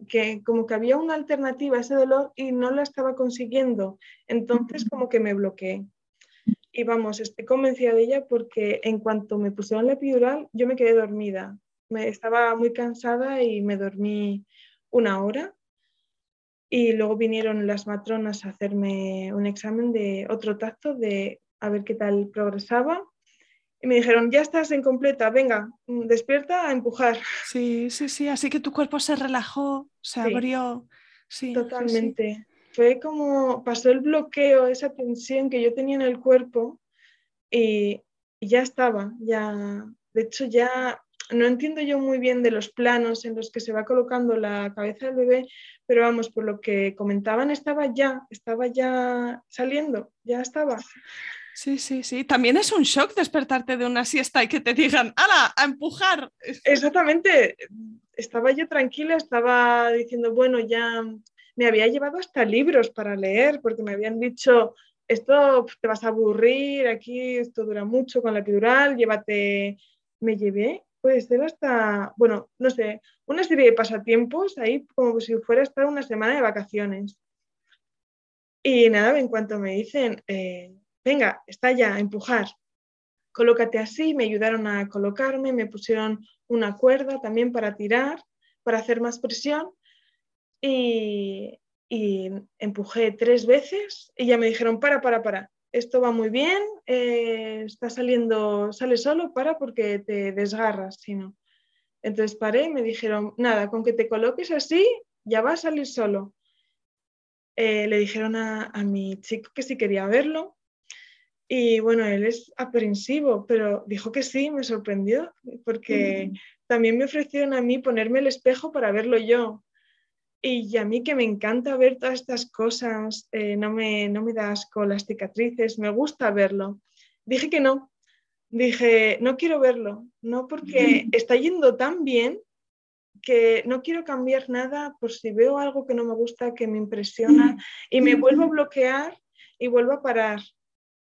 que como que había una alternativa a ese dolor y no la estaba consiguiendo. Entonces como que me bloqueé. Y vamos, estoy convencida de ella porque en cuanto me pusieron la epidural, yo me quedé dormida. Me, estaba muy cansada y me dormí una hora. Y luego vinieron las matronas a hacerme un examen de otro tacto, de a ver qué tal progresaba. y me dijeron, ya estás en completa, venga, despierta a empujar. Sí, sí, sí, así que tu cuerpo se relajó, se abrió. Sí, Totalmente. Fue como, pasó el bloqueo, esa tensión que yo tenía en el cuerpo y, ya estaba, ya, de hecho ya no entiendo yo muy bien de los planos en los que se va colocando la cabeza del bebé, pero vamos, por lo que comentaban, estaba ya, estaba ya saliendo, ya estaba. Sí, sí, sí. También es un shock despertarte de una siesta y que te digan, ¡hala! ¡A empujar! Exactamente. Estaba yo tranquila, estaba diciendo, bueno, ya me había llevado hasta libros para leer, porque me habían dicho, esto te vas a aburrir, aquí esto dura mucho con la epidural, llévate. Me llevé, puede ser hasta, bueno, no sé, una serie de pasatiempos ahí como si fuera a una semana de vacaciones. Y nada, en cuanto me dicen, eh, venga, está ya, empujar, colócate así, me ayudaron a colocarme, me pusieron una cuerda también para tirar, para hacer más presión y, empujé tres veces y ya me dijeron, para, para, para, esto va muy bien, eh, está saliendo, sale solo, para porque te desgarras, si no. Entonces paré y me dijeron, nada, con que te coloques así, ya va a salir solo. Eh, le dijeron a, a, mi chico que si quería verlo y bueno, él es aprensivo, pero dijo que sí, me sorprendió, porque también me ofrecieron a mí ponerme el espejo para verlo yo. Y a mí que me encanta ver todas estas cosas, eh, no, me, no me da asco las cicatrices, me gusta verlo. Dije que no, dije, no quiero verlo, no porque *laughs* está yendo tan bien que no quiero cambiar nada por si veo algo que no me gusta, que me impresiona *laughs* y me vuelvo a bloquear y vuelvo a parar.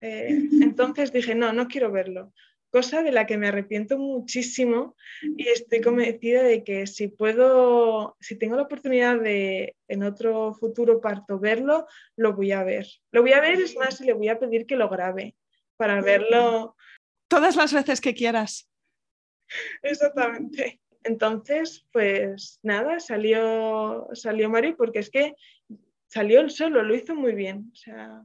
Eh, *laughs* entonces dije, no, no quiero verlo. Cosa de la que me arrepiento muchísimo y estoy convencida de que si puedo, si tengo la oportunidad de en otro futuro parto verlo, lo voy a ver. Lo voy a ver, es más, y le voy a pedir que lo grabe para verlo. Todas las veces que quieras. Exactamente. Entonces, pues nada, salió, salió Mario porque es que salió él solo, lo hizo muy bien. O sea,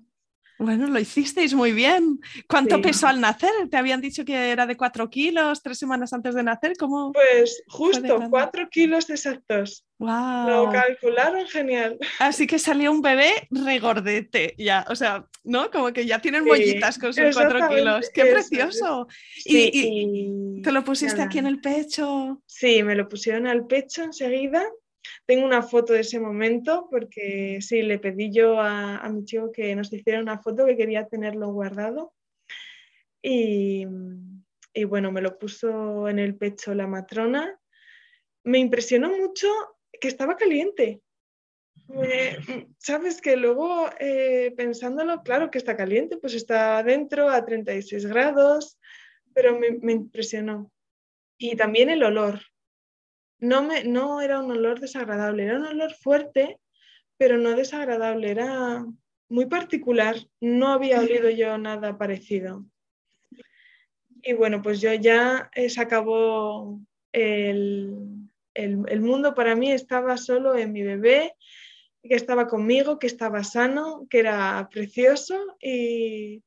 bueno, lo hicisteis muy bien. ¿Cuánto pesó al nacer? ¿Te habían dicho que era de cuatro kilos tres semanas antes de nacer? ¿Cómo pues justo cuatro kilos exactos. Wow. Lo calcularon genial. *laughs* Así que salió un bebé regordete, ya, o sea, ¿no? Como que ya tienen mollitas con sus cuatro kilos. ¡Qué precioso! y, te lo pusiste aquí en el pecho. Sí, me lo pusieron al pecho enseguida tengo una foto de ese momento porque sí, le pedí yo a, mi chico que nos hiciera una foto que quería tenerlo guardado. Y, bueno, me lo puso en el pecho la matrona. Me impresionó mucho que estaba caliente. Sabes que luego eh, pensándolo, claro que está caliente, pues está adentro a 36 grados, pero me impresionó. Y también el olor, no, me, no era un olor desagradable, era un olor fuerte, pero no desagradable, era muy particular. No había olido yo nada parecido. Y bueno, pues yo ya eh, se acabó el, mundo para mí, estaba solo en mi bebé, que estaba conmigo, que estaba sano, que era precioso y,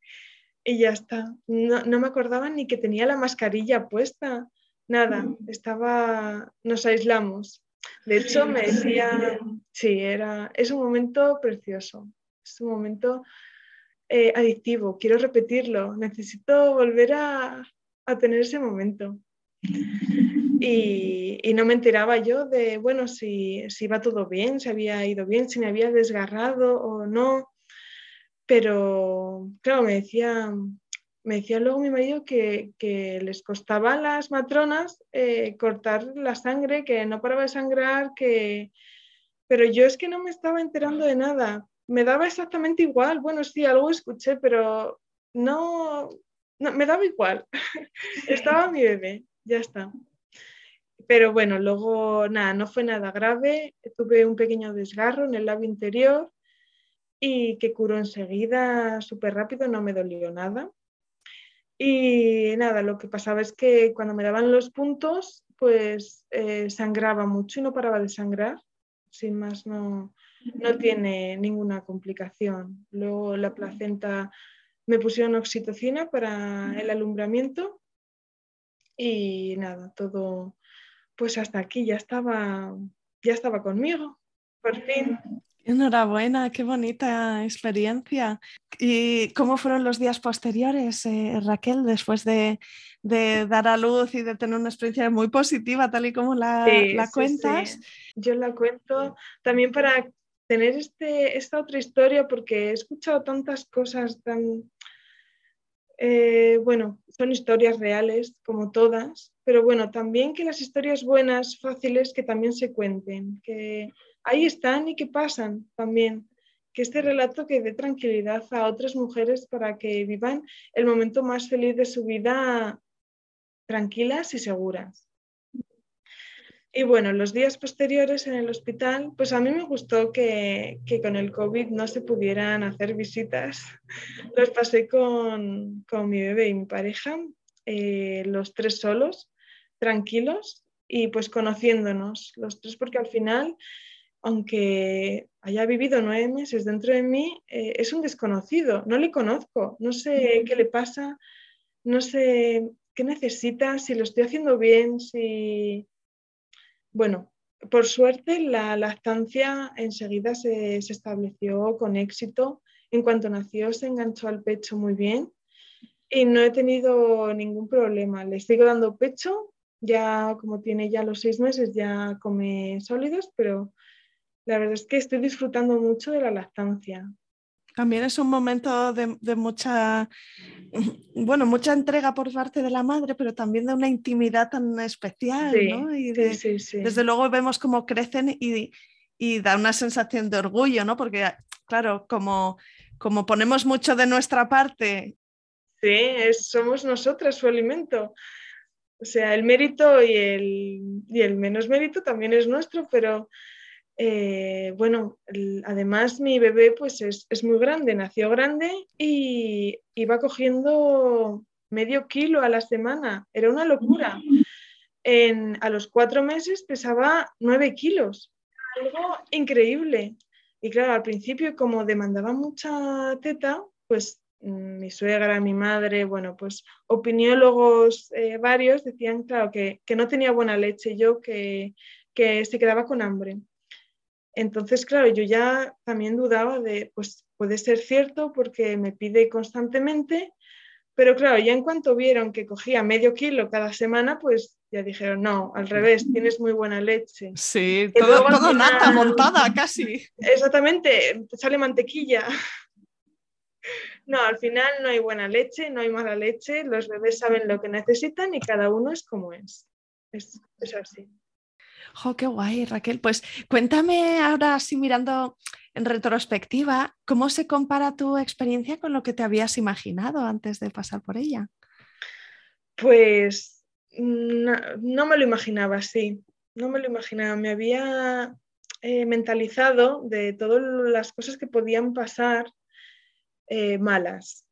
ya está. No, no, me acordaba ni que tenía la mascarilla puesta nada, estaba, nos aislamos. De hecho, me decía, sí, era, es un momento precioso, es un momento eh, adictivo, quiero repetirlo, necesito volver a, tener ese momento. Y, no me enteraba yo de, bueno, si, si iba todo bien, si había ido bien, si me había desgarrado o no. Pero, claro, me decía, me decía luego mi marido que, les costaba a las matronas eh, cortar la sangre, que no paraba de sangrar, que... pero yo es que no me estaba enterando de nada. Me daba exactamente igual. Bueno, sí, algo escuché, pero no, no me daba igual. *laughs* estaba mi bebé, ya está. Pero bueno, luego nada, no fue nada grave. Tuve un pequeño desgarro en el labio interior y que curó enseguida súper rápido, no me dolió nada. Y nada, lo que pasaba es que cuando me daban los puntos, pues eh, sangraba mucho y no paraba de sangrar. Sin más, no, no tiene ninguna complicación. Luego la placenta me pusieron oxitocina para el alumbramiento y nada, todo pues hasta aquí ya estaba, ya estaba conmigo, por fin. Enhorabuena, qué bonita experiencia. ¿Y cómo fueron los días posteriores, eh, Raquel, después de, dar a luz y de tener una experiencia muy positiva, tal y como la, cuentas? Yo la cuento también para tener este, esta otra historia, porque he escuchado tantas cosas tan... Eh, bueno, son historias reales, como todas, pero bueno, también que las historias buenas, fáciles, que también se cuenten, que ahí están y que pasan también. Que este relato que dé tranquilidad a otras mujeres para que vivan el momento más feliz de su vida tranquilas y seguras. Y bueno, los días posteriores en el hospital, pues a mí me gustó que, con el COVID no se pudieran hacer visitas. *laughs* Los pasé con, mi bebé y mi pareja, eh, los tres solos, tranquilos y pues conociéndonos los tres, porque al final aunque haya vivido nueve meses dentro de mí, eh, es un desconocido, no le conozco, no sé qué le pasa, no sé qué necesita, si lo estoy haciendo bien, si... Bueno, por suerte la lactancia enseguida se, estableció con éxito. En cuanto nació se enganchó al pecho muy bien y no he tenido ningún problema. Le sigo dando pecho, ya como tiene ya los seis meses ya come sólidos, pero la verdad es que estoy disfrutando mucho de la lactancia. También es un momento de, mucha, bueno, mucha entrega por parte de la madre, pero también de una intimidad tan especial, ¿no? Y sí, sí, desde luego vemos cómo crecen y, da una sensación de orgullo, ¿no? Porque, claro, como, como ponemos mucho de nuestra parte. Sí, somos nosotras su alimento. O sea, el mérito y el, y el menos mérito también es nuestro, pero eh, bueno, además mi bebé pues es, muy grande, nació grande y iba cogiendo medio kilo a la semana, era una locura. a los cuatro meses pesaba nueve kilos, algo increíble. Y claro, al principio como demandaba mucha teta, pues mm, mi suegra, mi madre, bueno, pues opiniólogos eh, varios decían, claro, que, no tenía buena leche, yo que, que se quedaba con hambre. Entonces, claro, yo ya también dudaba de, pues puede ser cierto porque me pide constantemente, pero claro, ya en cuanto vieron que cogía medio kilo cada semana, pues ya dijeron, no, al revés, tienes muy buena leche. Sí, todo, todo nata montada *laughs* casi. Exactamente, sale mantequilla. *laughs* No, al final no hay buena leche, no hay mala leche, los bebés saben lo que necesitan y cada uno es como es. Es, es así. ¡Oh, qué guay, Raquel! Pues cuéntame ahora, así mirando en retrospectiva, ¿cómo se compara tu experiencia con lo que te habías imaginado antes de pasar por ella? Pues no, me lo imaginaba así, no me lo imaginaba. Me había eh, mentalizado de todas las cosas que podían pasar eh, malas.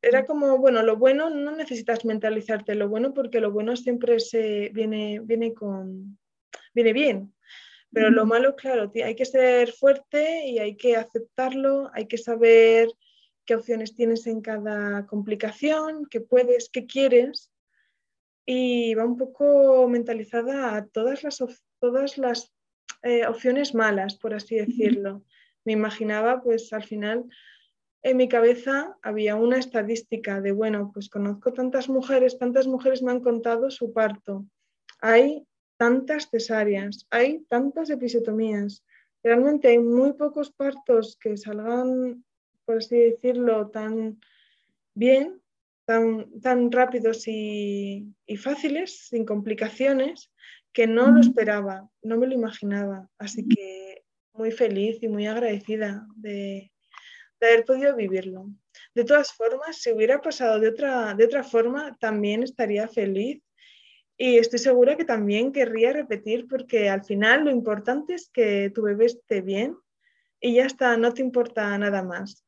Era como, bueno, lo bueno no necesitas mentalizarte lo bueno porque lo bueno siempre se viene, viene con, viene bien. Pero lo malo, claro, hay que ser fuerte y hay que aceptarlo, hay que saber qué opciones tienes en cada complicación, qué puedes, qué quieres. Y va un poco mentalizada a todas las, todas las eh, opciones malas, por así decirlo. Me imaginaba, pues al final, en mi cabeza había una estadística de, bueno, pues conozco tantas mujeres, tantas mujeres me han contado su parto. Hay tantas cesáreas, hay tantas episiotomías. Realmente hay muy pocos partos que salgan, por así decirlo, tan bien, tan, tan rápidos y, fáciles, sin complicaciones, que no lo esperaba, no me lo imaginaba. Así que muy feliz y muy agradecida de, de haber podido vivirlo. De todas formas, si hubiera pasado de otra, de otra forma, también estaría feliz y estoy segura que también querría repetir porque al final lo importante es que tu bebé esté bien y ya está, no te importa nada más.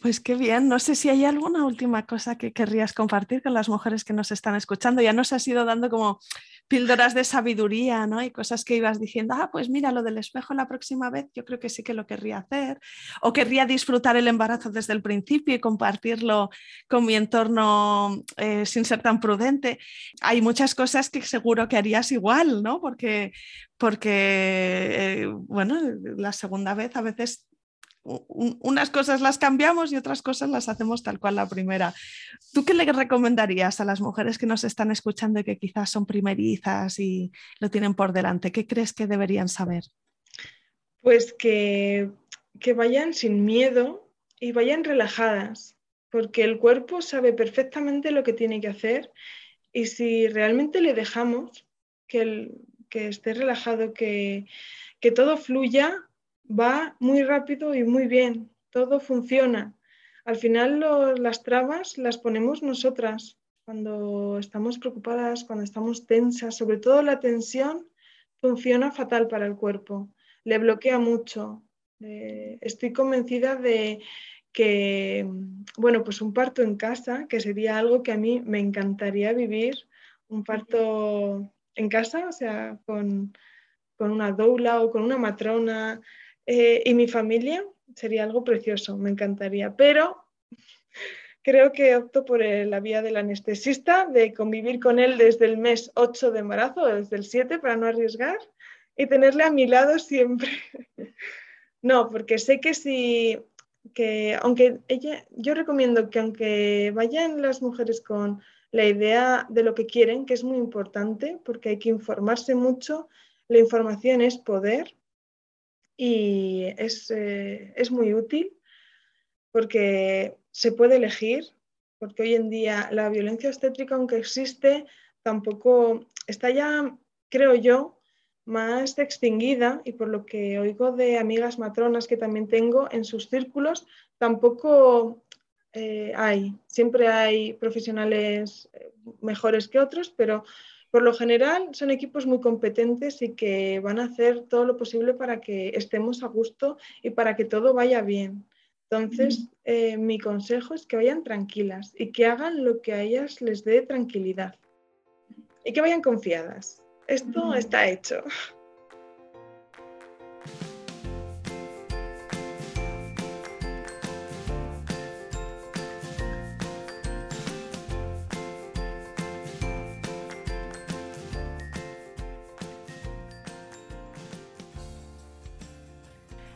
Pues qué bien, no sé si hay alguna última cosa que querrías compartir con las mujeres que nos están escuchando. Ya nos has ido dando como píldoras de sabiduría, ¿no? Y cosas que ibas diciendo, ah, pues mira, lo del espejo la próxima vez, yo creo que sí que lo querría hacer. O querría disfrutar el embarazo desde el principio y compartirlo con mi entorno eh, sin ser tan prudente. Hay muchas cosas que seguro que harías igual, ¿no? Porque, porque eh, bueno, la segunda vez a veces unas cosas las cambiamos y otras cosas las hacemos tal cual la primera. ¿Tú qué le recomendarías a las mujeres que nos están escuchando y que quizás son primerizas y lo tienen por delante? ¿Qué crees que deberían saber? Pues que, que vayan sin miedo y vayan relajadas, porque el cuerpo sabe perfectamente lo que tiene que hacer y si realmente le dejamos que, que esté relajado, que, que todo fluya, va muy rápido y muy bien, todo funciona. Al final las trabas las ponemos nosotras cuando estamos preocupadas, cuando estamos tensas, sobre todo la tensión funciona fatal para el cuerpo, le bloquea mucho. Eh, estoy convencida de que, bueno, pues un parto en casa, que sería algo que a mí me encantaría vivir, un parto en casa, o sea, con, con una doula o con una matrona, eh, y mi familia sería algo precioso, me encantaría, pero creo que opto por la vía del anestesista, de convivir con él desde el mes 8 de embarazo desde el 7 para no arriesgar y tenerle a mi lado siempre. *laughs* no, porque sé que si, que aunque ella, yo recomiendo que aunque vayan las mujeres con la idea de lo que quieren, que es muy importante, porque hay que informarse mucho, la información es poder, y eh, es, muy útil porque se puede elegir, porque hoy en día la violencia obstétrica, aunque existe, tampoco está ya, creo yo, más extinguida y por lo que oigo de amigas matronas que también tengo en sus círculos, tampoco eh, hay. Siempre hay profesionales eh, mejores que otros, pero por lo general son equipos muy competentes y que van a hacer todo lo posible para que estemos a gusto y para que todo vaya bien. Entonces, eh, mi consejo es que vayan tranquilas y que hagan lo que a ellas les dé tranquilidad y que vayan confiadas. Esto está hecho.